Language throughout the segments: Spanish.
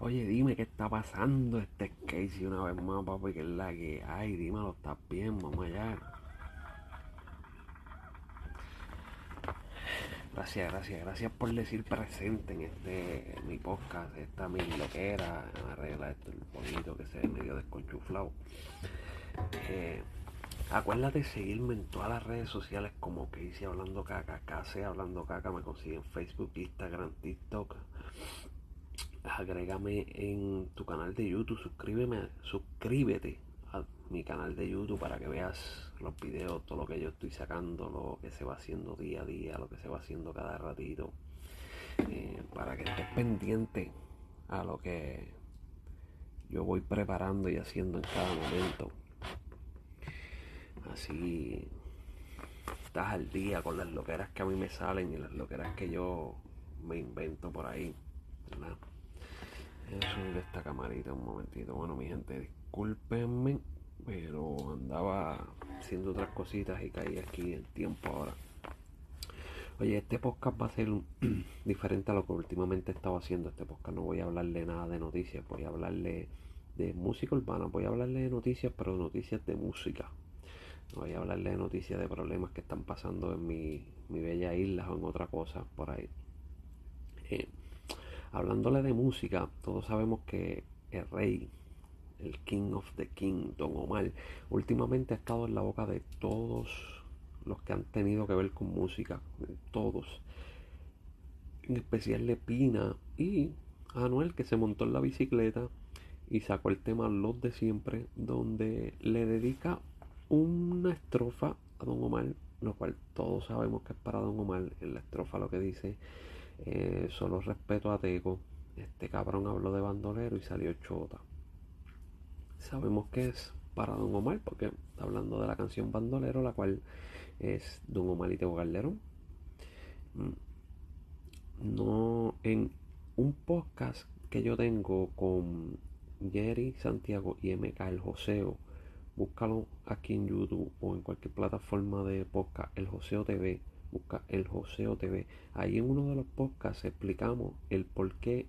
Oye, dime qué está pasando este Casey una vez más, papi, que es la que hay. Dímelo, estás bien, vamos allá. Gracias, gracias, gracias por decir presente en este mi podcast, esta mi loquera, arregla esto un poquito que se ve medio desconchuflado. Eh, acuérdate seguirme en todas las redes sociales como hice hablando caca, casi hablando caca, me consiguen Facebook, Instagram, TikTok. Agrégame en tu canal de YouTube, suscríbeme, suscríbete a mi canal de YouTube para que veas los videos, todo lo que yo estoy sacando, lo que se va haciendo día a día, lo que se va haciendo cada ratito, eh, para que estés pendiente a lo que yo voy preparando y haciendo en cada momento. Así estás al día con las loqueras que a mí me salen y las loqueras que yo me invento por ahí. ¿verdad? Eso de esta camarita un momentito. Bueno, mi gente, discúlpenme, pero andaba haciendo otras cositas y caí aquí en tiempo ahora. Oye, este podcast va a ser diferente a lo que últimamente he estado haciendo. Este podcast no voy a hablarle nada de noticias, voy a hablarle de música urbana, voy a hablarle de noticias, pero noticias de música. No voy a hablarle de noticias de problemas que están pasando en mi, mi bella isla o en otra cosa por ahí. Eh, hablándole de música, todos sabemos que el rey, el King of the King, Don Omar, últimamente ha estado en la boca de todos los que han tenido que ver con música, todos. En especial de Pina y Anuel que se montó en la bicicleta y sacó el tema Los de siempre, donde le dedica una estrofa a Don Omar, lo cual todos sabemos que es para Don Omar. En la estrofa lo que dice, eh, solo respeto a Teco, este cabrón habló de bandolero y salió chota. Sabemos que es para Don Omar, porque está hablando de la canción Bandolero, la cual es Don Omar y Teo Calderón. Mm. No, en un podcast que yo tengo con Jerry Santiago y MK El Joseo, búscalo aquí en YouTube o en cualquier plataforma de podcast, El Joseo TV, busca El Joseo TV. Ahí en uno de los podcasts explicamos el por qué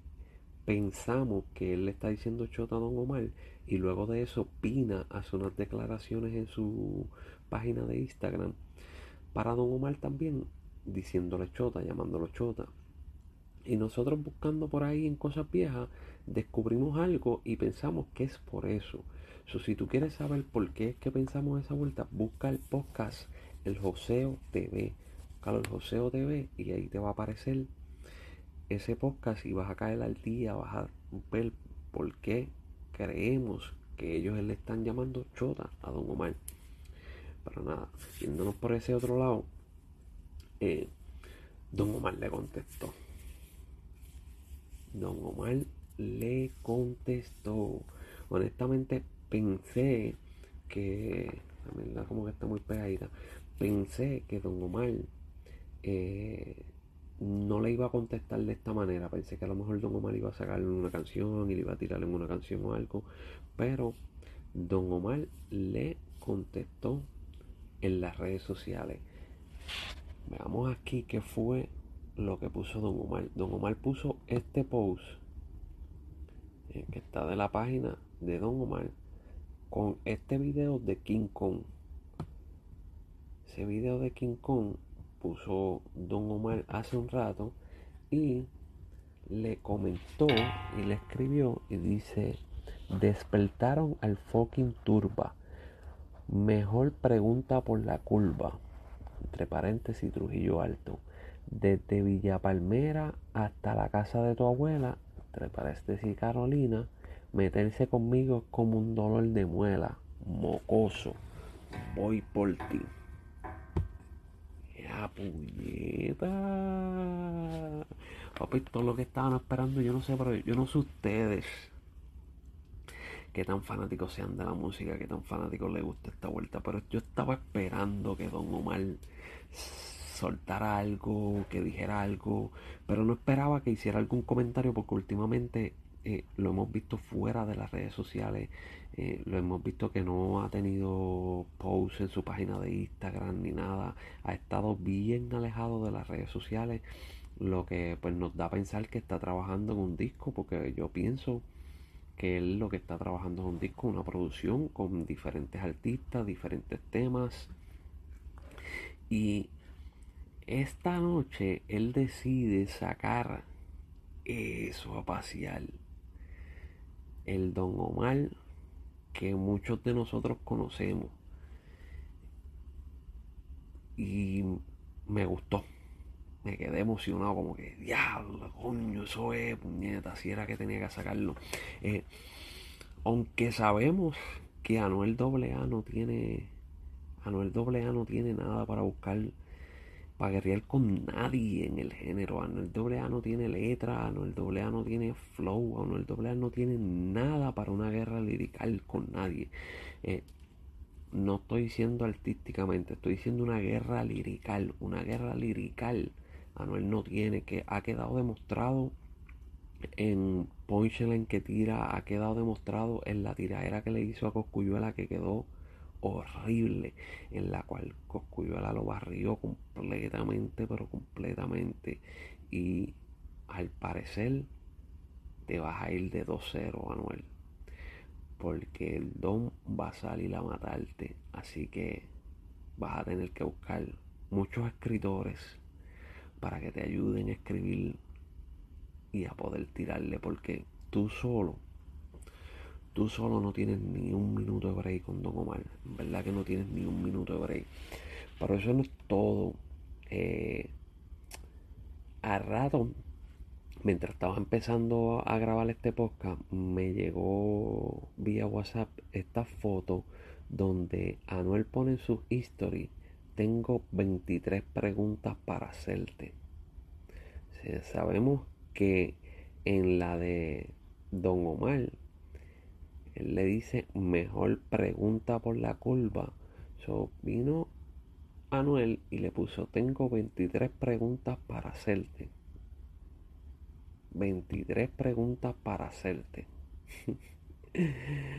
pensamos que él le está diciendo chota a Don Omar y luego de eso Pina hace unas declaraciones en su página de Instagram para Don Omar también diciéndole chota, llamándolo chota. Y nosotros buscando por ahí en cosas viejas, descubrimos algo y pensamos que es por eso. So, si tú quieres saber por qué es que pensamos esa vuelta, busca el podcast El Joseo TV. El Joseo TV y ahí te va a aparecer ese podcast y vas a caer al día, vas a ver por qué creemos que ellos le están llamando chota a Don Omar. Pero nada, yéndonos por ese otro lado, eh, Don Omar le contestó. Don Omar le contestó. Honestamente pensé que, la verdad como que está muy pegadita, pensé que Don Omar eh, no le iba a contestar de esta manera. Pensé que a lo mejor Don Omar iba a sacarle una canción y le iba a tirar en una canción o algo. Pero Don Omar le contestó en las redes sociales. Veamos aquí qué fue lo que puso Don Omar. Don Omar puso este post eh, que está de la página de Don Omar con este video de King Kong. Ese video de King Kong puso Don Omar hace un rato y le comentó y le escribió y dice despertaron al fucking turba. Mejor pregunta por la curva entre paréntesis Trujillo Alto. Desde Villa Palmera hasta la casa de tu abuela entre paréntesis Carolina meterse conmigo es como un dolor de muela mocoso. Voy por ti puñeta. Papi, todo lo que estaban esperando, yo no sé, pero yo no sé ustedes qué tan fanáticos sean de la música, qué tan fanáticos les gusta esta vuelta, pero yo estaba esperando que Don Omar soltara algo, que dijera algo, pero no esperaba que hiciera algún comentario porque últimamente eh, lo hemos visto fuera de las redes sociales, eh, lo hemos visto que no ha tenido posts en su página de Instagram ni nada, ha estado bien alejado de las redes sociales lo que pues nos da a pensar que está trabajando en un disco, porque yo pienso que él lo que está trabajando es un disco, una producción con diferentes artistas, diferentes temas. Y esta noche él decide sacar eso a pasear. El Don Omar que muchos de nosotros conocemos. Y me gustó. Me quedé emocionado, como que, diablo, coño, eso es, puñeta, si era que tenía que sacarlo. Eh, aunque sabemos que Anuel AA no tiene, Anuel AA no tiene nada para buscar, para guerrear con nadie en el género. Anuel AA no tiene letra, Anuel AA no tiene flow, Anuel AA no tiene nada para una guerra lirical con nadie. Eh, no estoy diciendo artísticamente, estoy diciendo una guerra lirical, una guerra lirical. Anuel no tiene, que ha quedado demostrado en Punchline que tira, ha quedado demostrado en la tiradera que le hizo a Coscuyuela que quedó horrible, en la cual Coscuyuela lo barrió completamente, pero completamente. Y al parecer te vas a ir de 2-0, Anuel porque el don va a salir a matarte. Así que vas a tener que buscar muchos escritores para que te ayuden a escribir y a poder tirarle, porque tú solo, tú solo no tienes ni un minuto de break con Don Omar. En verdad que no tienes ni un minuto de break. Pero eso no es todo. Eh, a rato mientras estaba empezando a grabar este podcast, me llegó vía WhatsApp esta foto donde Anuel pone en su history, tengo 23 preguntas para hacerte. sabemos que en la de Don Omar, él le dice mejor pregunta por la curva. So, vino Anuel y le puso tengo 23 preguntas para hacerte. 23 preguntas para hacerte.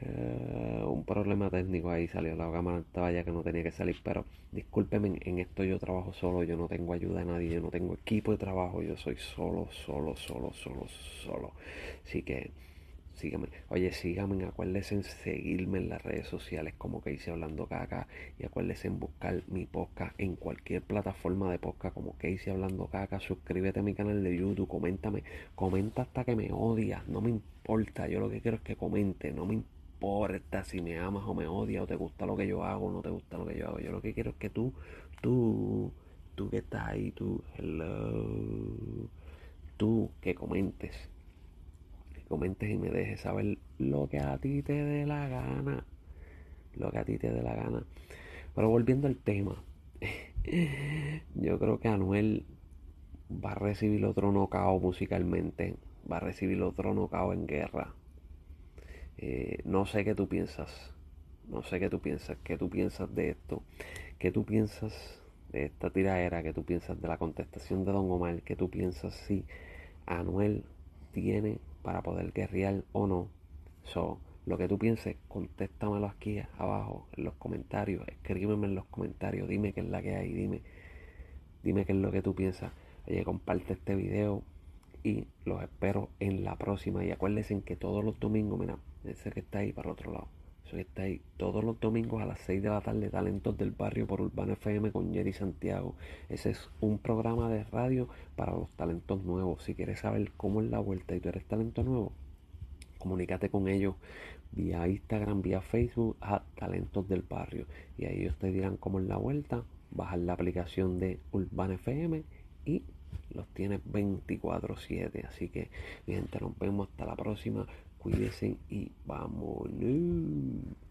Eh, un problema técnico ahí salió la cámara estaba ya que no tenía que salir pero discúlpeme en esto yo trabajo solo yo no tengo ayuda de nadie yo no tengo equipo de trabajo yo soy solo solo solo solo solo así que síganme. Oye, síganme, acuérdense en seguirme en las redes sociales como que hice hablando caca. Y acuérdense en buscar mi podcast en cualquier plataforma de podcast como que hice hablando caca. Suscríbete a mi canal de YouTube, coméntame, comenta hasta que me odias, no me importa. Yo lo que quiero es que comente, no me importa si me amas o me odias o te gusta lo que yo hago o no te gusta lo que yo hago. Yo lo que quiero es que tú, tú, tú que estás ahí, tú, hello, tú que comentes comentes y me dejes saber lo que a ti te dé la gana. Lo que a ti te dé la gana. Pero volviendo al tema, yo creo que Anuel va a recibir otro nocao musicalmente. Va a recibir otro nocao en guerra. Eh, no sé qué tú piensas. No sé qué tú piensas. ¿Qué tú piensas de esto? ¿Qué tú piensas de esta tiradera? ¿Qué tú piensas de la contestación de Don Omar? ¿Qué tú piensas si Anuel tiene para poder guerrear o no. So, lo que tú pienses, contéstamelo aquí abajo en los comentarios. Escríbeme en los comentarios. Dime qué es la que hay. Dime, dime qué es lo que tú piensas. Oye, comparte este video y los espero en la próxima. Y acuérdense que todos los domingos, mira, ese que está ahí para el otro lado. Está ahí todos los domingos a las 6 de la tarde, Talentos del Barrio por Urbano FM con Jerry Santiago. Ese es un programa de radio para los talentos nuevos. Si quieres saber cómo es la vuelta y tú eres talento nuevo, comunícate con ellos vía Instagram, vía Facebook a Talentos del Barrio. Y ahí ellos te dirán cómo es la vuelta. Bajar la aplicación de Urban FM y los tienes 24-7. Así que, mi gente, nos vemos hasta la próxima. Cuídense y vámonos.